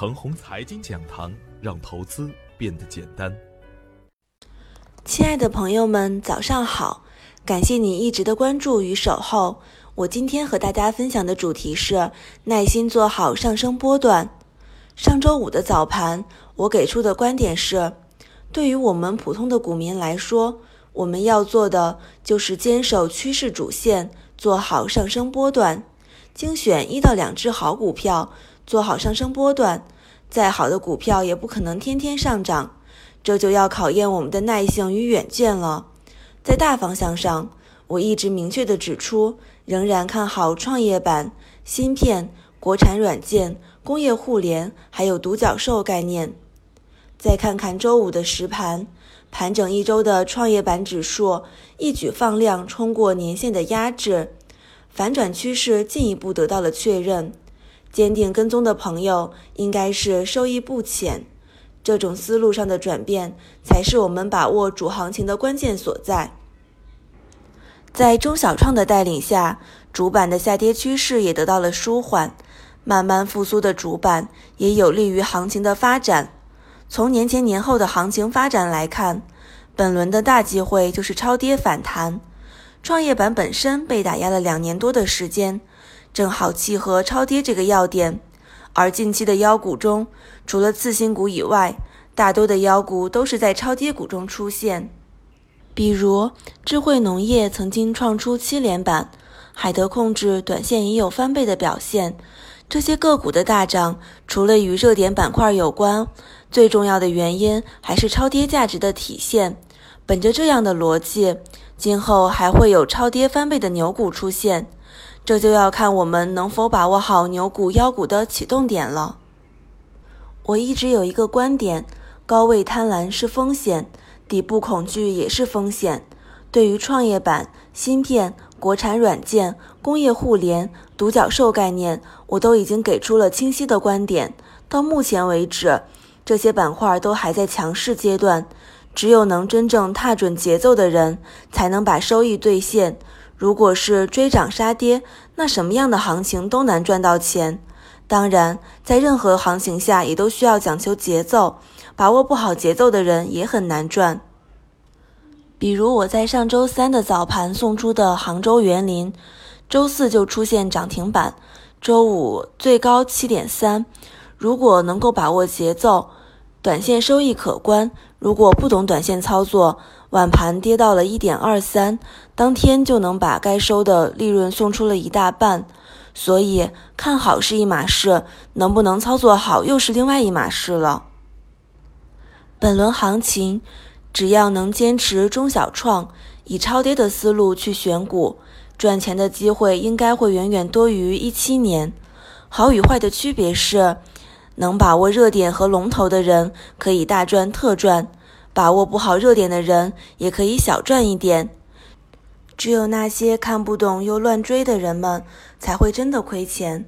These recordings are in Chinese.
程红财经讲堂，让投资变得简单。亲爱的朋友们，早上好！感谢你一直的关注与守候。我今天和大家分享的主题是耐心做好上升波段。上周五的早盘，我给出的观点是：对于我们普通的股民来说，我们要做的就是坚守趋势主线，做好上升波段，精选一到两只好股票，做好上升波段。再好的股票也不可能天天上涨，这就要考验我们的耐性与远见了。在大方向上，我一直明确地指出，仍然看好创业板、芯片、国产软件、工业互联，还有独角兽概念。再看看周五的实盘。盘整一周的创业板指数一举放量冲过年线的压制，反转趋势进一步得到了确认。坚定跟踪的朋友应该是收益不浅。这种思路上的转变，才是我们把握主行情的关键所在。在中小创的带领下，主板的下跌趋势也得到了舒缓，慢慢复苏的主板也有利于行情的发展。从年前年后的行情发展来看，本轮的大机会就是超跌反弹。创业板本身被打压了两年多的时间，正好契合超跌这个要点。而近期的妖股中，除了次新股以外，大多的妖股都是在超跌股中出现。比如智慧农业曾经创出七连板，海德控制短线也有翻倍的表现。这些个股的大涨，除了与热点板块有关，最重要的原因还是超跌价值的体现。本着这样的逻辑，今后还会有超跌翻倍的牛股出现，这就要看我们能否把握好牛股、妖股的启动点了。我一直有一个观点：高位贪婪是风险，底部恐惧也是风险。对于创业板、芯片、国产软件、工业互联、独角兽概念，我都已经给出了清晰的观点。到目前为止，这些板块都还在强势阶段，只有能真正踏准节奏的人，才能把收益兑现。如果是追涨杀跌，那什么样的行情都难赚到钱。当然，在任何行情下，也都需要讲求节奏，把握不好节奏的人也很难赚。比如我在上周三的早盘送出的杭州园林，周四就出现涨停板，周五最高七点三。如果能够把握节奏，短线收益可观；如果不懂短线操作，晚盘跌到了一点二三，当天就能把该收的利润送出了一大半。所以看好是一码事，能不能操作好又是另外一码事了。本轮行情。只要能坚持中小创，以超跌的思路去选股，赚钱的机会应该会远远多于一七年。好与坏的区别是，能把握热点和龙头的人可以大赚特赚，把握不好热点的人也可以小赚一点。只有那些看不懂又乱追的人们才会真的亏钱。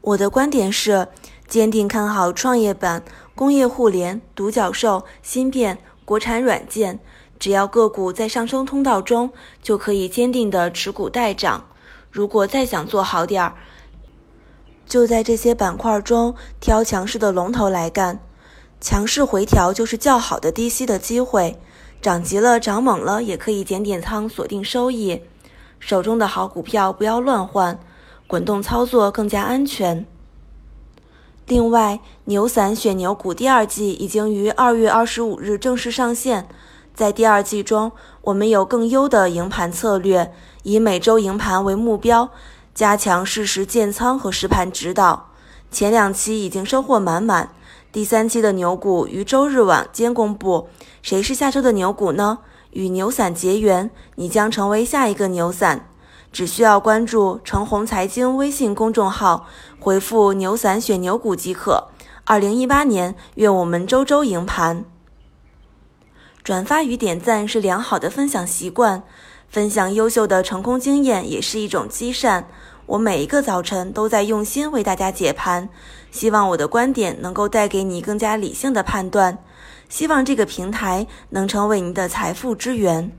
我的观点是，坚定看好创业板、工业互联、独角兽、芯片。国产软件，只要个股在上升通道中，就可以坚定的持股待涨。如果再想做好点儿，就在这些板块中挑强势的龙头来干。强势回调就是较好的低吸的机会，涨急了涨猛了也可以减点仓锁定收益。手中的好股票不要乱换，滚动操作更加安全。另外，牛散选牛股第二季已经于二月二十五日正式上线。在第二季中，我们有更优的营盘策略，以每周营盘为目标，加强适时建仓和实盘指导。前两期已经收获满满，第三期的牛股于周日晚间公布。谁是下周的牛股呢？与牛散结缘，你将成为下一个牛散。只需要关注“程红财经”微信公众号，回复“牛散选牛股”即可。二零一八年，愿我们周周赢盘。转发与点赞是良好的分享习惯，分享优秀的成功经验也是一种积善。我每一个早晨都在用心为大家解盘，希望我的观点能够带给你更加理性的判断，希望这个平台能成为您的财富之源。